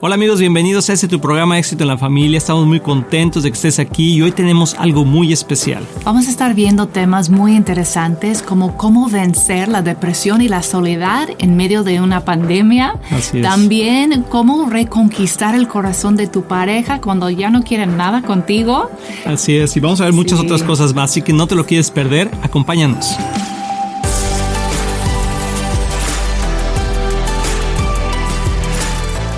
Hola amigos, bienvenidos a este tu programa Éxito en la Familia. Estamos muy contentos de que estés aquí y hoy tenemos algo muy especial. Vamos a estar viendo temas muy interesantes como cómo vencer la depresión y la soledad en medio de una pandemia. Así es. También cómo reconquistar el corazón de tu pareja cuando ya no quieren nada contigo. Así es, y vamos a ver muchas Sí. otras cosas más, así que no te lo quieres perder, acompáñanos.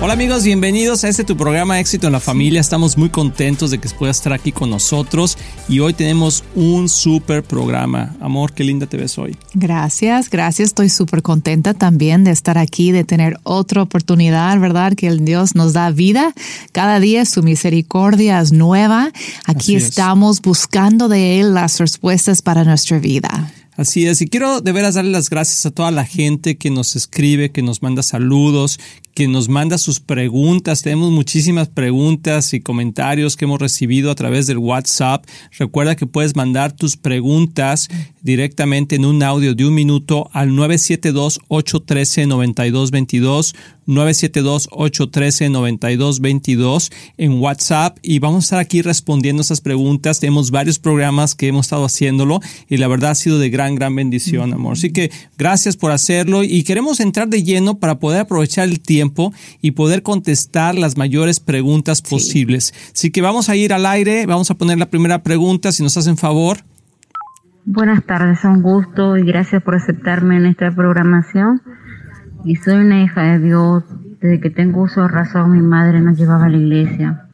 Hola amigos, bienvenidos a este tu programa Éxito en la Familia. Estamos muy contentos de que puedas estar aquí con nosotros y hoy tenemos un súper programa. Amor, qué linda te ves hoy. Gracias, gracias. Estoy súper contenta también de estar aquí, de tener otra oportunidad, ¿verdad? Que el Dios nos da vida. Cada día su misericordia es nueva. Aquí es. estamos buscando de Él las respuestas para nuestra vida. Así es, y quiero de veras darle las gracias a toda la gente que nos escribe, que nos manda saludos, que nos manda sus preguntas. Tenemos muchísimas preguntas y comentarios que hemos recibido a través del WhatsApp. Recuerda que puedes mandar tus preguntas directamente en un audio de un minuto al 972-813-9222. 972-813-9222 en WhatsApp y vamos a estar aquí respondiendo esas preguntas. Tenemos varios programas que hemos estado haciéndolo y la verdad ha sido de gran, gran bendición, amor. Así que gracias por hacerlo y queremos entrar de lleno para poder aprovechar el tiempo y poder contestar las mayores preguntas posibles. Así que vamos a ir al aire, vamos a poner la primera pregunta, si nos hacen favor. Buenas tardes, un gusto y gracias por aceptarme en esta programación. Y soy una hija de Dios. Desde que tengo uso de razón, mi madre nos llevaba a la iglesia.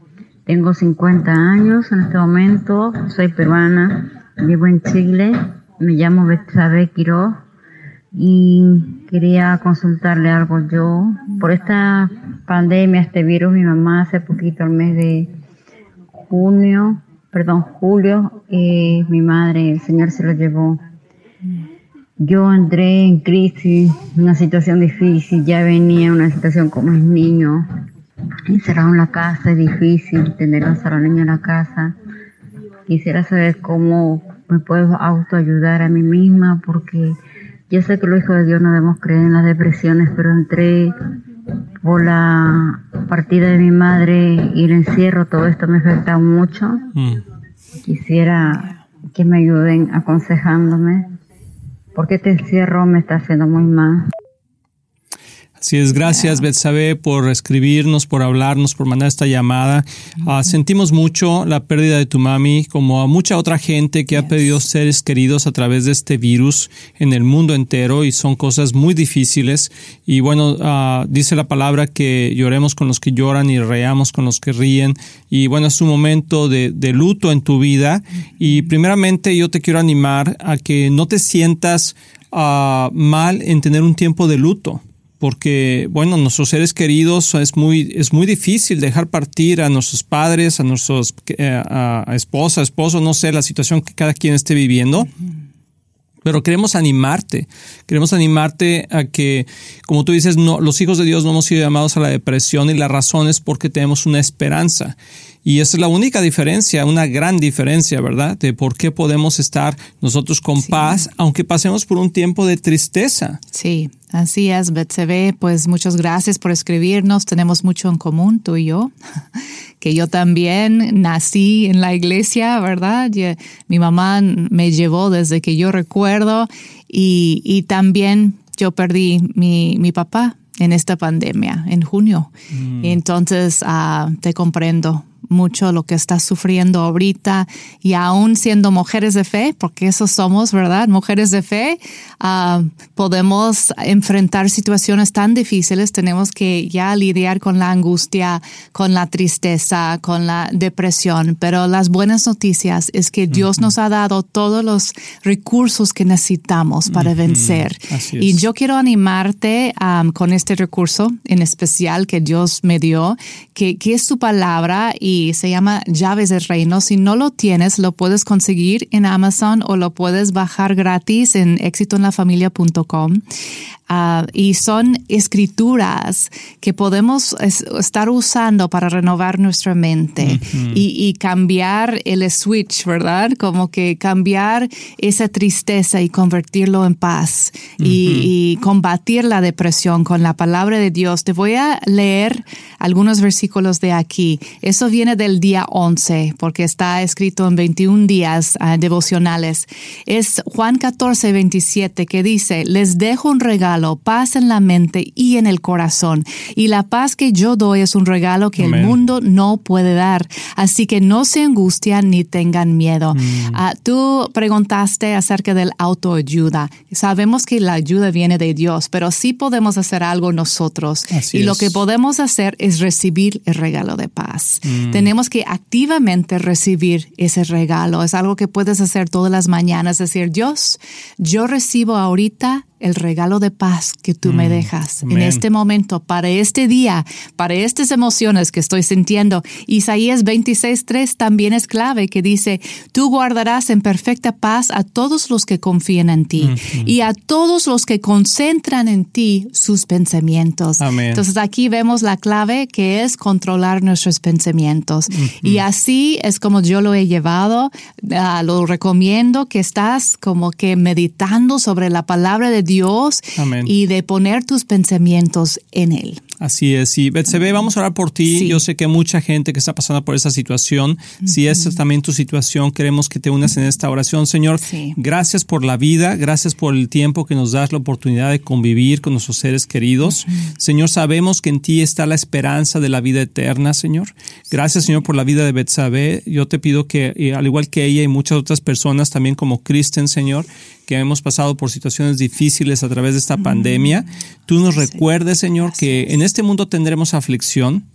Tengo 50 años en este momento, soy peruana, vivo en Chile, me llamo Betsabe Quiroz y quería consultarle algo yo. Por esta pandemia, este virus, mi mamá hace poquito, el mes de junio, perdón, julio, eh, mi madre, el Señor se lo llevó. Yo entré en crisis, una situación difícil, ya venía una situación como es niño, encerrado en la casa, es difícil tener a los niños en la casa. Quisiera saber cómo me puedo autoayudar a mí misma, porque yo sé que los hijos de Dios no debemos creer en las depresiones, pero entré por la partida de mi madre y el encierro, todo esto me afecta mucho. Mm. Quisiera que me ayuden aconsejándome, porque este encierro me está haciendo muy mal. Así es, gracias Betsabe por escribirnos, por hablarnos, por mandar esta llamada. Ah, sentimos mucho la pérdida de tu mami, como a mucha otra gente que ha perdido seres queridos a través de este virus en el mundo entero y son cosas muy difíciles. Y bueno, ah, dice la palabra que lloremos con los que lloran y reamos con los que ríen. Y bueno, es un momento de, de luto en tu vida. Y primeramente yo te quiero animar a que no te sientas ah, mal en tener un tiempo de luto porque bueno, nuestros seres queridos es muy es muy difícil dejar partir a nuestros padres, a nuestros eh, a, a esposa, esposo, no sé la situación que cada quien esté viviendo. Pero queremos animarte, queremos animarte a que, como tú dices, no, los hijos de Dios no hemos sido llamados a la depresión y la razón es porque tenemos una esperanza. Y esa es la única diferencia, una gran diferencia, ¿verdad? De por qué podemos estar nosotros con paz, aunque pasemos por un tiempo de tristeza. Sí, así es, Betsebe. Pues muchas gracias por escribirnos. Tenemos mucho en común, tú y yo. Que yo también nací en la iglesia, ¿verdad? Eh, mi mamá me llevó desde que yo recuerdo y, y también yo perdí mi, mi papá en esta pandemia, en junio. Entonces, ah, te comprendo mucho lo que estás sufriendo ahorita y aún siendo mujeres de fe, porque eso somos, ¿verdad? Mujeres de fe, ah, podemos enfrentar situaciones tan difíciles, tenemos que ya lidiar con la angustia, con la tristeza, con la depresión, pero las buenas noticias es que Dios nos ha dado todos los recursos que necesitamos para vencer. Y yo quiero animarte um, con este recurso en especial que Dios me dio, que, que es su palabra y aquí. Se llama Llaves del Reino. Si no lo tienes, lo puedes conseguir en Amazon o lo puedes bajar gratis en éxitoenlafamilia.com. Ah, y son escrituras que podemos estar usando para renovar nuestra mente y, cambiar el switch, ¿verdad? Como que cambiar esa tristeza y convertirlo en paz y, combatir la depresión con la palabra de Dios. Te voy a leer algunos versículos de aquí. Eso viene del día 11 porque está escrito en 21 días ah, devocionales. Es Juan 14, 27 que dice, les dejo un regalo paz en la mente y en el corazón. Y la paz que yo doy es un regalo que el mundo no puede dar. Así que no se angustian ni tengan miedo. Mm. Ah, tú preguntaste acerca del autoayuda. Sabemos que la ayuda viene de Dios, pero sí podemos hacer algo nosotros. y lo que podemos hacer es recibir el regalo de paz. Mm. Tenemos que activamente recibir ese regalo. Es algo que puedes hacer todas las mañanas. Decir, Dios, yo recibo ahorita el regalo de paz que tú me mm, dejas en este momento, para este día, para estas emociones que estoy sintiendo. Isaías 26.3 también es clave que dice, tú guardarás en perfecta paz a todos los que confían en ti y a todos los que concentran en ti sus pensamientos. Entonces aquí vemos la clave que es controlar nuestros pensamientos. Y así es como yo lo he llevado, ah, lo recomiendo que estás como que meditando sobre la palabra de Dios y de poner tus pensamientos en Él. Así es. Y Betsebe, vamos a orar por ti. Yo sé que mucha gente que está pasando por esa situación, si esa es también tu situación, queremos que te unas en esta oración. Señor, gracias por la vida, gracias por el tiempo que nos das la oportunidad de convivir con nuestros seres queridos. Señor, sabemos que en ti está la esperanza de la vida eterna, Señor. Gracias, Señor, por la vida de Betsabe. Yo te pido que, al igual que ella y muchas otras personas, también como Kristen, Señor, que hemos pasado por situaciones difíciles a través de esta pandemia, tú nos recuerdes, Señor, que en este mundo tendremos aflicción,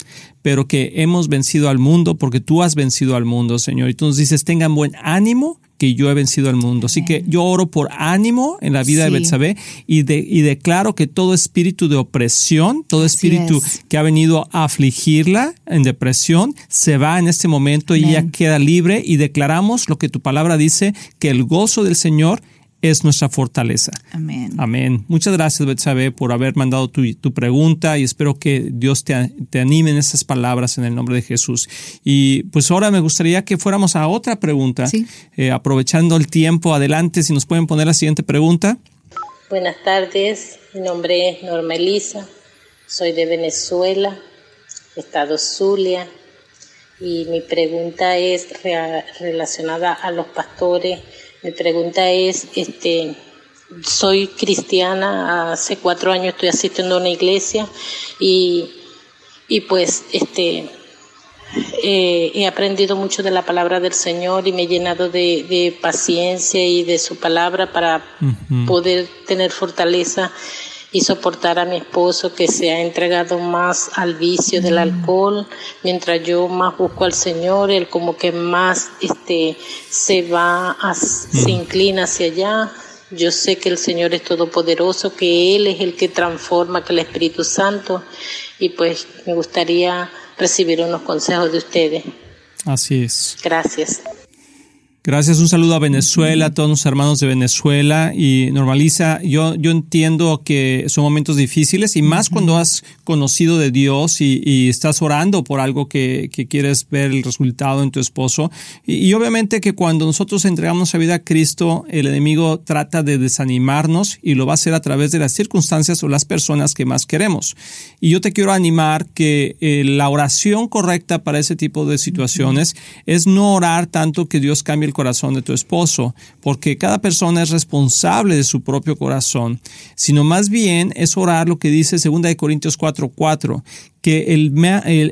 pero que hemos vencido al mundo porque tú has vencido al mundo, Señor. Y tú nos dices, tengan buen ánimo que yo he vencido al mundo. Así que yo oro por ánimo en la vida de Betsabé y, de, y declaro que todo espíritu de opresión, todo espíritu que ha venido a afligirla en depresión, se va en este momento y ya queda libre y declaramos lo que tu palabra dice, que el gozo del Señor es nuestra fortaleza. Amén. Amén. Muchas gracias, Betsabe, por haber mandado tu, pregunta y espero que Dios te, te, anime en esas palabras en el nombre de Jesús. Y pues ahora me gustaría que fuéramos a otra pregunta, eh, aprovechando el tiempo. Adelante, si nos pueden poner la siguiente pregunta. Buenas tardes, mi nombre es Norma Elisa, soy de Venezuela, Estado Zulia, y mi pregunta es relacionada a los pastores mi pregunta es, este, soy cristiana, hace cuatro años estoy asistiendo a una iglesia y, pues este, eh, he aprendido mucho de la palabra del Señor y me he llenado de, paciencia y de su palabra para poder tener fortaleza y soportar a mi esposo que se ha entregado más al vicio del mm. alcohol, mientras yo más busco al Señor, él como que más este se va, se mm. inclina hacia allá. Yo sé que el Señor es todopoderoso, que Él es el que transforma, que el Espíritu Santo, y pues me gustaría recibir unos consejos de ustedes. Así es. Gracias. Gracias, un saludo a Venezuela, a todos los hermanos de Venezuela y normaliza, yo, yo entiendo que son momentos difíciles y más cuando has conocido de Dios y, estás orando por algo que, quieres ver el resultado en tu esposo. Y, obviamente que cuando nosotros entregamos la vida a Cristo, el enemigo trata de desanimarnos y lo va a hacer a través de las circunstancias o las personas que más queremos. Y yo te quiero animar que eh, la oración correcta para ese tipo de situaciones es no orar tanto que Dios cambie el corazón de tu esposo, porque cada persona es responsable de su propio corazón, sino más bien es orar lo que dice 2 Corintios 4:4, que el,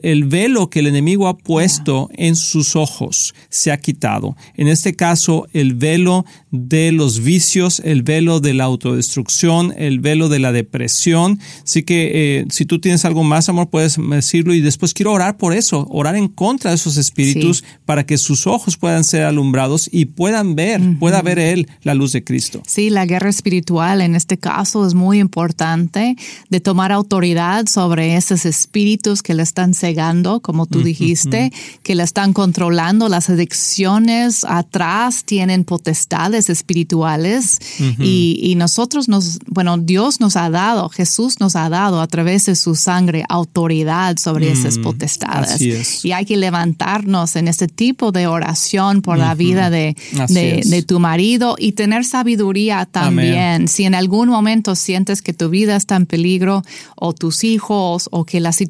el, velo que el enemigo ha puesto en sus ojos se ha quitado. En este caso, el velo de los vicios, el velo de la autodestrucción, el velo de la depresión. Así que eh, si tú tienes algo más, amor, puedes decirlo y después quiero orar por eso, orar en contra de esos espíritus para que sus ojos puedan ser alumbrados y puedan ver, pueda ver él la luz de Cristo. Sí, la guerra espiritual en este caso es muy importante de tomar autoridad sobre esos espíritus espíritus que le están cegando, como tú dijiste, que le están controlando. Las adicciones atrás, tienen potestades espirituales y, y nosotros nos, bueno, Dios nos ha dado, Jesús nos ha dado a través de su sangre autoridad sobre esas mm, potestades. Y hay que levantarnos en este tipo de oración por la vida de, de, tu marido y tener sabiduría también. Si en algún momento sientes que tu vida está en peligro o tus hijos o que la situación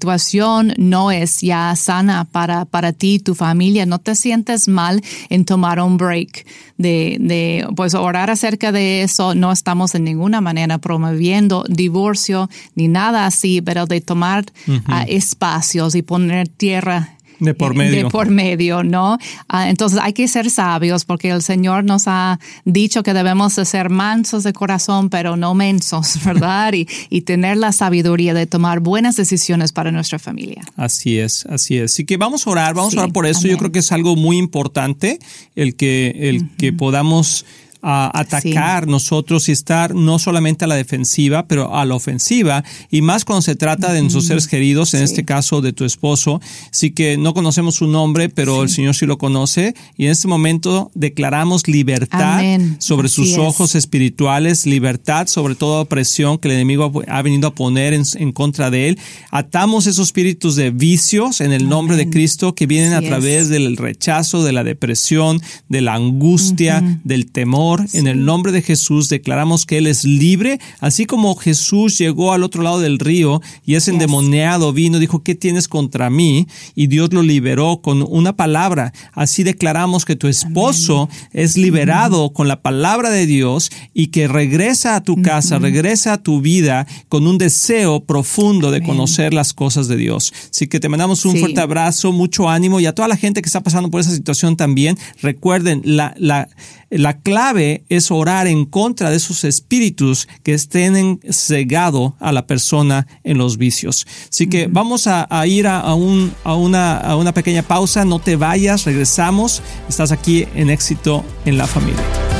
no es ya sana para, para ti y tu familia, no te sientes mal en tomar un break de, de pues orar acerca de eso. No estamos en ninguna manera promoviendo divorcio ni nada así, pero de tomar ah, espacios y poner tierra de por medio. De por medio, ¿no? Ah, entonces hay que ser sabios porque el Señor nos ha dicho que debemos de ser mansos de corazón, pero no mensos, ¿verdad? y, y, tener la sabiduría de tomar buenas decisiones para nuestra familia. Así es, así es. Así que vamos a orar, vamos a orar por eso. Yo creo que es algo muy importante el que, el que podamos a atacar nosotros y estar no solamente a la defensiva, pero a la ofensiva, y más cuando se trata de nuestros seres queridos, en este caso de tu esposo. Sí que no conocemos su nombre, pero el Señor sí lo conoce, y en este momento declaramos libertad sobre sus ojos espirituales, libertad sobre toda opresión que el enemigo ha venido a poner en, contra de él. Atamos esos espíritus de vicios en el nombre de Cristo que vienen a través del rechazo, de la depresión, de la angustia, del temor en el nombre de Jesús declaramos que Él es libre, así como Jesús llegó al otro lado del río y ese endemoniado vino, dijo, ¿qué tienes contra mí? Y Dios lo liberó con una palabra. Así declaramos que tu esposo es liberado con la palabra de Dios y que regresa a tu casa, regresa a tu vida con un deseo profundo de conocer las cosas de Dios. Así que te mandamos un fuerte abrazo, mucho ánimo y a toda la gente que está pasando por esa situación también. Recuerden, la, la, la clave es orar en contra de esos espíritus que estén cegado a la persona en los vicios. Así que vamos a, ir a, un, a, una, a una pequeña pausa, no te vayas, regresamos, estás aquí en éxito en la familia.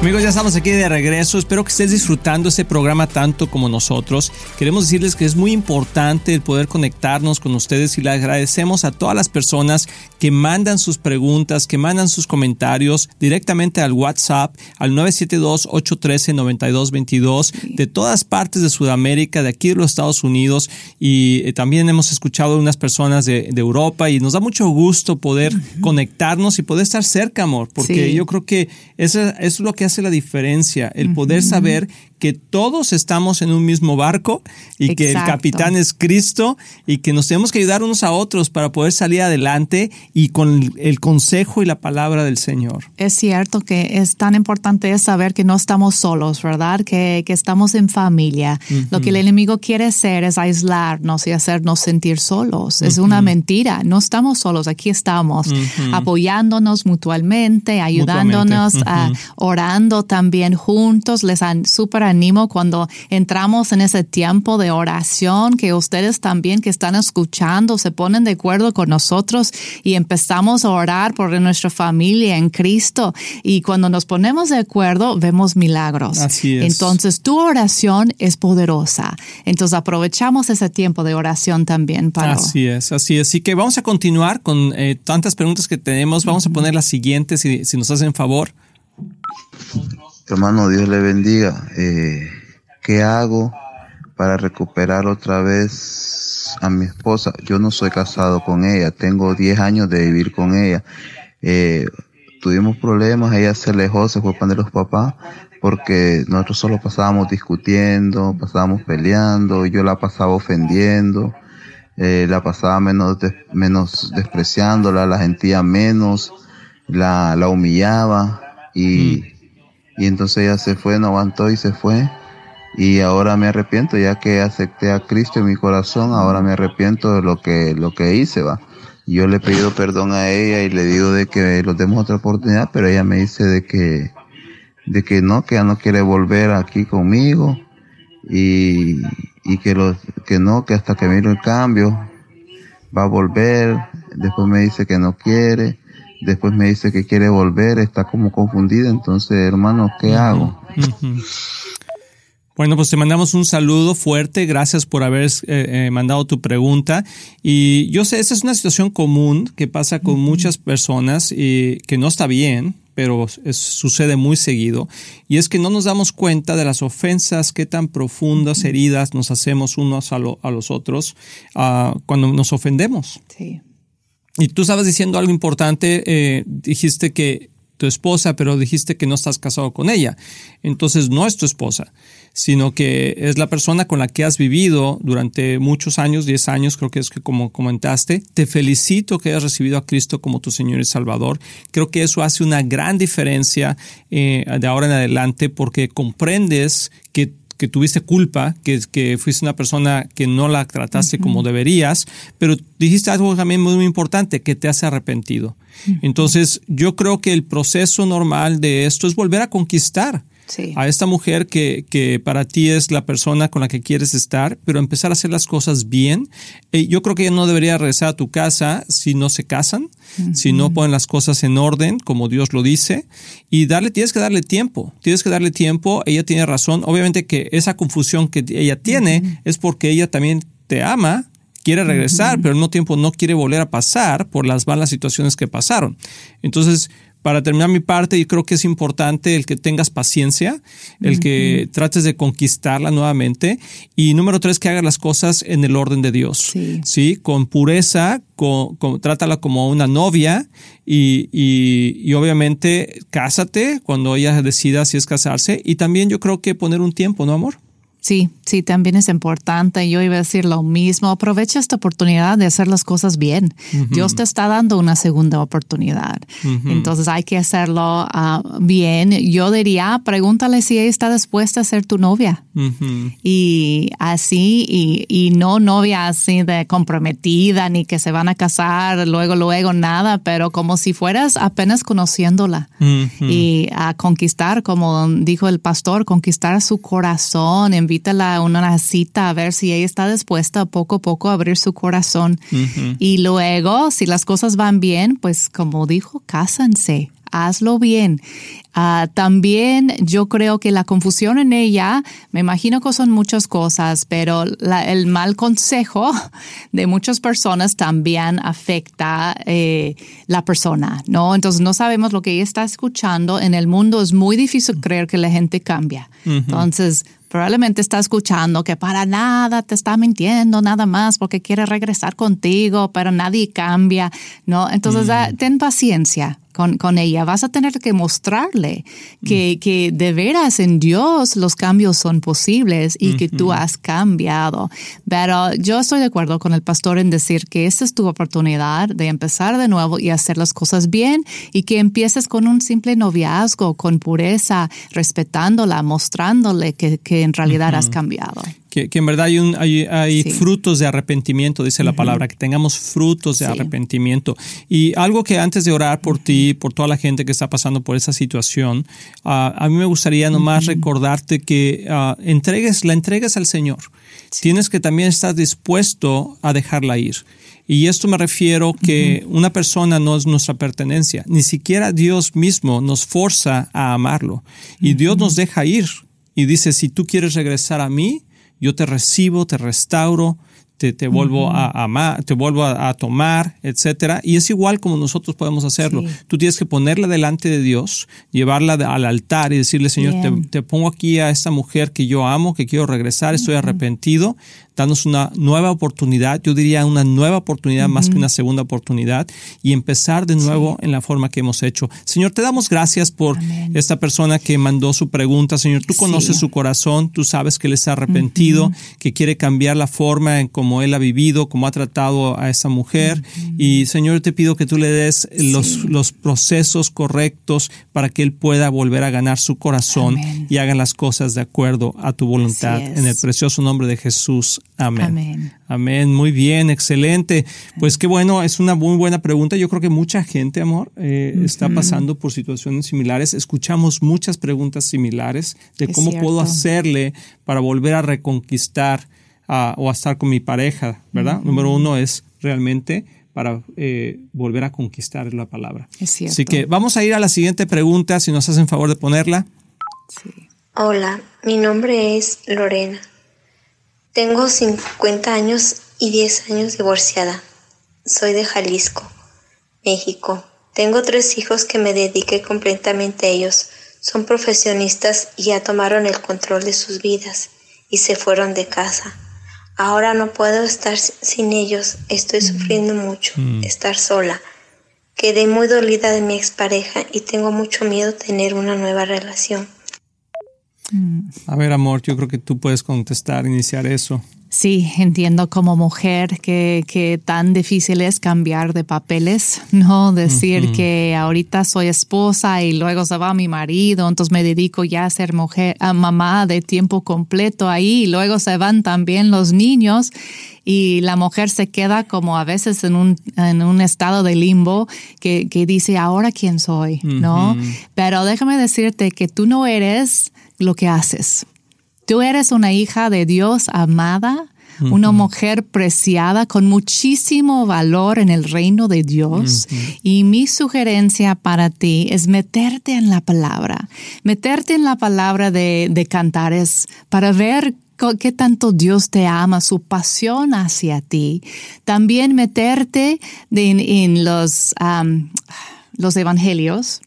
Amigos, ya estamos aquí de regreso. Espero que estés disfrutando este programa tanto como nosotros. Queremos decirles que es muy importante el poder conectarnos con ustedes y le agradecemos a todas las personas que mandan sus preguntas, que mandan sus comentarios directamente al WhatsApp al 972-813-9222 de todas partes de Sudamérica, de aquí de los Estados Unidos y eh, también hemos escuchado unas personas de, Europa y nos da mucho gusto poder conectarnos y poder estar cerca, amor, porque yo creo que eso, eso es lo que hace la diferencia, el poder saber que todos estamos en un mismo barco y que el capitán es Cristo y que nos tenemos que ayudar unos a otros para poder salir adelante y con el consejo y la palabra del Señor. Es cierto que es tan importante saber que no estamos solos, ¿verdad? Que, que estamos en familia. Lo que el enemigo quiere hacer es aislarnos y hacernos sentir solos. Es una mentira. No estamos solos, aquí estamos apoyándonos mutuamente, ayudándonos, orando también juntos. Les han super animo cuando entramos en ese tiempo de oración, que ustedes también que están escuchando se ponen de acuerdo con nosotros y empezamos a orar por nuestra familia en Cristo. Y cuando nos ponemos de acuerdo, vemos milagros. Así es. Entonces, tu oración es poderosa. Entonces, aprovechamos ese tiempo de oración también para... Así es, así es. Así que vamos a continuar con eh, tantas preguntas que tenemos. Vamos a poner las siguientes, si, si nos hacen favor. Hermano, Dios le bendiga. Eh, ¿Qué hago para recuperar otra vez a mi esposa? Yo no soy casado con ella, tengo 10 años de vivir con ella. Eh, tuvimos problemas, ella se alejó, se fue para los papás, porque nosotros solo pasábamos discutiendo, pasábamos peleando, yo la pasaba ofendiendo, eh, la pasaba menos, menos despreciándola, la sentía menos, la, la humillaba y, y entonces ella se fue, no aguantó y se fue. Y ahora me arrepiento, ya que acepté a Cristo en mi corazón, ahora me arrepiento de lo que, lo que hice, va. Yo le he pedido perdón a ella y le digo de que lo demos otra oportunidad, pero ella me dice de que, de que no, que ella no quiere volver aquí conmigo y, y que lo, que no, que hasta que mire el cambio va a volver, después me dice que no quiere, después me dice que quiere volver, está como confundida, entonces hermano, ¿qué hago? Bueno, pues te mandamos un saludo fuerte. Gracias por haber eh, eh, mandado tu pregunta. Y yo sé, esa es una situación común que pasa con muchas personas y que no está bien, pero sucede muy seguido. Y es que no nos damos cuenta de las ofensas, qué tan profundas heridas nos hacemos unos a, los otros uh, cuando nos ofendemos. Sí. Y tú estabas diciendo algo importante. Eh, dijiste que tu esposa, pero dijiste que no estás casado con ella. Entonces no es tu esposa sino que es la persona con la que has vivido durante muchos años, 10 años, creo que es que como comentaste. Te felicito que hayas recibido a Cristo como tu Señor y Salvador. Creo que eso hace una gran diferencia eh, de ahora en adelante porque comprendes que que tuviste culpa, que, que fuiste una persona que no la trataste como deberías, pero dijiste algo también muy, muy importante, que te has arrepentido. Entonces, yo creo que el proceso normal de esto es volver a conquistar a esta mujer que, que, para ti es la persona con la que quieres estar, pero empezar a hacer las cosas bien. Eh, yo creo que ella no debería regresar a tu casa si no se casan, si no ponen las cosas en orden, como Dios lo dice, y darle, tienes que darle tiempo, tienes que darle tiempo, ella tiene razón, obviamente que esa confusión que ella tiene es porque ella también te ama, quiere regresar, pero al mismo tiempo no quiere volver a pasar por las malas situaciones que pasaron. Entonces, para terminar mi parte, yo creo que es importante el que tengas paciencia, el que trates de conquistarla nuevamente. Y número tres, que hagas las cosas en el orden de Dios. Sí. Con pureza, con, trátala como una novia y, y, obviamente cásate cuando ella decida si es casarse. Y también yo creo que poner un tiempo, ¿no, amor? Sí, sí, también es importante. Yo iba a decir lo mismo. Aprovecha esta oportunidad de hacer las cosas bien. Dios te está dando una segunda oportunidad. Entonces hay que hacerlo ah, bien. Yo diría, pregúntale si ella está dispuesta a ser tu novia. Y así, y, y, no novia así de comprometida, ni que se van a casar luego, luego, nada, pero como si fueras apenas conociéndola. Y a conquistar, como dijo el pastor, conquistar su corazón invítala a una cita a ver si ella está dispuesta poco a poco a abrir su corazón. Y luego, si las cosas van bien, pues como dijo, cásanse hazlo bien. Ah, también yo creo que la confusión en ella, me imagino que son muchas cosas, pero el mal consejo de muchas personas también afecta eh, la persona, ¿no? Entonces no sabemos lo que ella está escuchando. En el mundo es muy difícil creer que la gente cambia. Entonces, probablemente está escuchando que para nada te está mintiendo nada más porque quiere regresar contigo, pero nadie cambia, ¿no? Entonces, mm. ten paciencia con, con, ella. Vas a tener que mostrarle que, mm. que, de veras en Dios los cambios son posibles y que tú has cambiado. Pero yo estoy de acuerdo con el pastor en decir que esta es tu oportunidad de empezar de nuevo y hacer las cosas bien y que empieces con un simple noviazgo, con pureza, respetándola, mostrándole que, que en realidad has cambiado. Que, en verdad hay, un, hay, hay frutos de arrepentimiento, dice la palabra, que tengamos frutos de arrepentimiento. Y algo que antes de orar por ti, por toda la gente que está pasando por esa situación, ah, a mí me gustaría nomás recordarte que uh, entregues, la entregues al Señor. Tienes que también estar dispuesto a dejarla ir. Y esto me refiero que una persona no es nuestra pertenencia, ni siquiera Dios mismo nos forza a amarlo. Y Dios nos deja ir. Y dice, si tú quieres regresar a mí, yo te recibo, te restauro, te, te vuelvo a amar, te vuelvo a, tomar, etcétera. Y es igual como nosotros podemos hacerlo. Tú tienes que ponerla delante de Dios, llevarla al altar y decirle, Señor, te, te, pongo aquí a esta mujer que yo amo, que quiero regresar, estoy arrepentido, danos una nueva oportunidad, yo diría una nueva oportunidad más que una segunda oportunidad y empezar de nuevo en la forma que hemos hecho. Señor, te damos gracias por esta persona que mandó su pregunta. Señor, tú conoces su corazón, tú sabes que él está arrepentido, que quiere cambiar la forma en cómo él ha vivido, cómo ha tratado a esa mujer. Y Señor, te pido que tú le des los, los procesos correctos para que él pueda volver a ganar su corazón y haga las cosas de acuerdo a tu voluntad. En el precioso nombre de Jesús. Amén. Amén. Muy bien, excelente. Pues qué bueno, es una muy buena pregunta. Yo creo que mucha gente, amor, eh, está pasando por situaciones similares. Escuchamos muchas preguntas similares de cómo puedo hacerle para volver a reconquistar o a estar con mi pareja, ¿verdad? Número uno es realmente para eh, volver a conquistar la palabra. Es cierto. Así que vamos a ir a la siguiente pregunta, si nos hacen favor de ponerla. Sí. Hola, mi nombre es Lorena. Tengo 50 años y 10 años divorciada. Soy de Jalisco, México. Tengo tres hijos que me dediqué completamente a ellos. Son profesionistas y ya tomaron el control de sus vidas y se fueron de casa. Ahora no puedo estar sin ellos. Estoy sufriendo mucho, mm. estar sola. Quedé muy dolida de mi expareja y tengo mucho miedo tener una nueva relación. A ver, amor, yo creo que tú puedes contestar, iniciar eso. Sí, entiendo como mujer que, que tan difícil es cambiar de papeles, ¿no? Decir que ahorita soy esposa y luego se va mi marido, entonces me dedico ya a ser mujer, a mamá de tiempo completo ahí y luego se van también los niños y la mujer se queda como a veces en un, en un estado de limbo que, que dice, ahora quién soy, ¿no? Pero déjame decirte que tú no eres lo que haces. Tú eres una hija de Dios amada, una mujer preciada con muchísimo valor en el reino de Dios. Y mi sugerencia para ti es meterte en la palabra, meterte en la palabra de, de cantares para ver qué tanto Dios te ama, su pasión hacia ti. También meterte en, los los evangelios,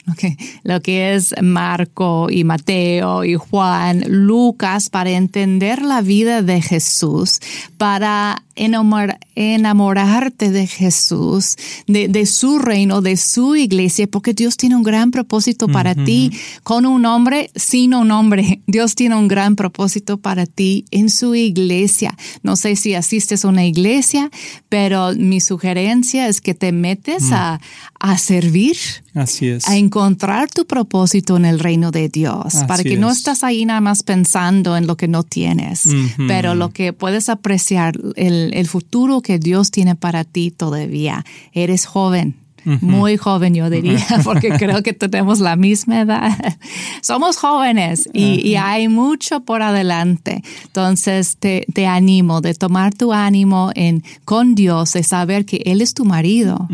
lo que es Marco y Mateo y Juan, Lucas, para entender la vida de Jesús, para enamorarte de Jesús, de, su reino, de su iglesia, porque Dios tiene un gran propósito para ti, con un hombre, sin un hombre. Dios tiene un gran propósito para ti en su iglesia. No sé si asistes a una iglesia, pero mi sugerencia es que te metes mm. a, a servir Así es. A encontrar tu propósito en el reino de Dios, para que no estás ahí nada más pensando en lo que no tienes, pero lo que puedes apreciar, el, el futuro que Dios tiene para ti todavía. Eres joven, muy joven yo diría, porque creo que tenemos la misma edad. Somos jóvenes y, hay mucho por adelante. Entonces te, te, animo de tomar tu ánimo en con Dios, de saber que Él es tu marido.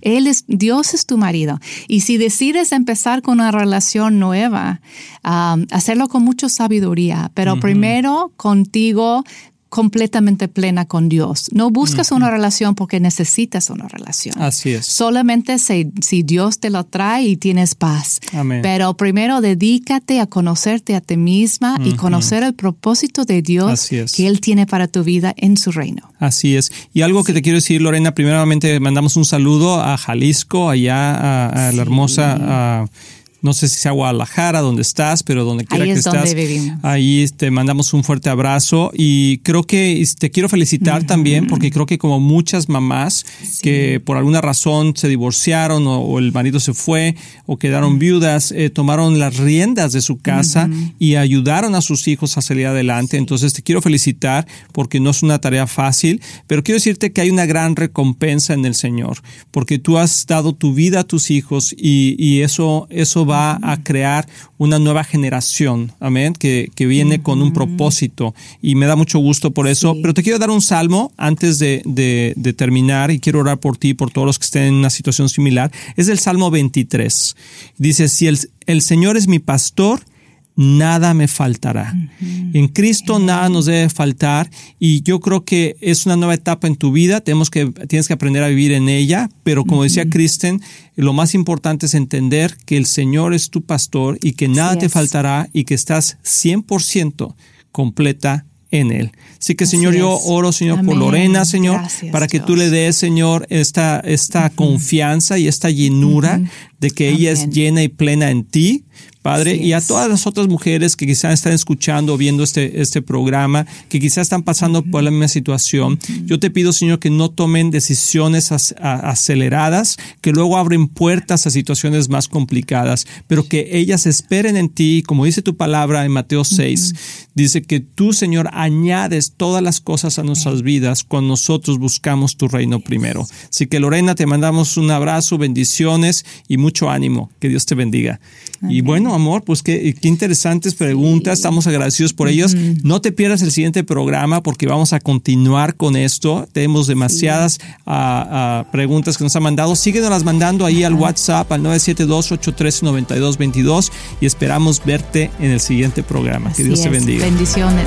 Él es, Dios es tu marido. Y si decides empezar con una relación nueva, um, hacerlo con mucha sabiduría, pero primero contigo completamente plena con Dios. No buscas una relación porque necesitas una relación. Así es. Solamente si, si Dios te lo trae y tienes paz. Amén. Pero primero dedícate a conocerte a ti misma y conocer el propósito de Dios que Él tiene para tu vida en su reino. Así es. Y algo que te quiero decir, Lorena, primeramente mandamos un saludo a Jalisco, allá a, la hermosa no sé si sea Guadalajara, donde estás, pero donde quiera que estás. Ahí te mandamos un fuerte abrazo y creo que te quiero felicitar también porque creo que como muchas mamás que por alguna razón se divorciaron o, el marido se fue o quedaron viudas, eh, tomaron las riendas de su casa y ayudaron a sus hijos a salir adelante. Entonces te quiero felicitar porque no es una tarea fácil, pero quiero decirte que hay una gran recompensa en el Señor porque tú has dado tu vida a tus hijos y, y eso, eso va a crear una nueva generación, amén, que, que viene con un propósito y me da mucho gusto por eso. Pero te quiero dar un salmo antes de, de, terminar y quiero orar por ti y por todos los que estén en una situación similar. Es el Salmo 23. Dice, si el, el Señor es mi pastor, nada me faltará. En Cristo nada nos debe faltar y yo creo que es una nueva etapa en tu vida, tenemos que, tienes que aprender a vivir en ella, pero como decía Kristen, lo más importante es entender que el Señor es tu pastor y que nada te faltará y que estás 100% completa en Él. Así que, Señor, yo oro, Señor, por Lorena, Señor, para que tú le des, Señor, esta, esta confianza y esta llenura de que ella es llena y plena en ti Padre, y a todas las otras mujeres que quizás están escuchando o viendo este, este programa, que quizás están pasando por la misma situación, yo te pido, Señor, que no tomen decisiones aceleradas, que luego abren puertas a situaciones más complicadas, pero que ellas esperen en ti, como dice tu palabra en Mateo 6, dice que tú, Señor, añades todas las cosas a nuestras vidas cuando nosotros buscamos tu reino primero. Así que, Lorena, te mandamos un abrazo, bendiciones y mucho ánimo. Que Dios te bendiga. Y bueno, amor, pues qué, qué interesantes preguntas. Estamos agradecidos por ellas. No te pierdas el siguiente programa porque vamos a continuar con esto. Tenemos demasiadas ah, ah, preguntas que nos han mandado. Síguenos mandando ahí al WhatsApp al 972-813-9222 y esperamos verte en el siguiente programa. que Dios te bendiga. Bendiciones.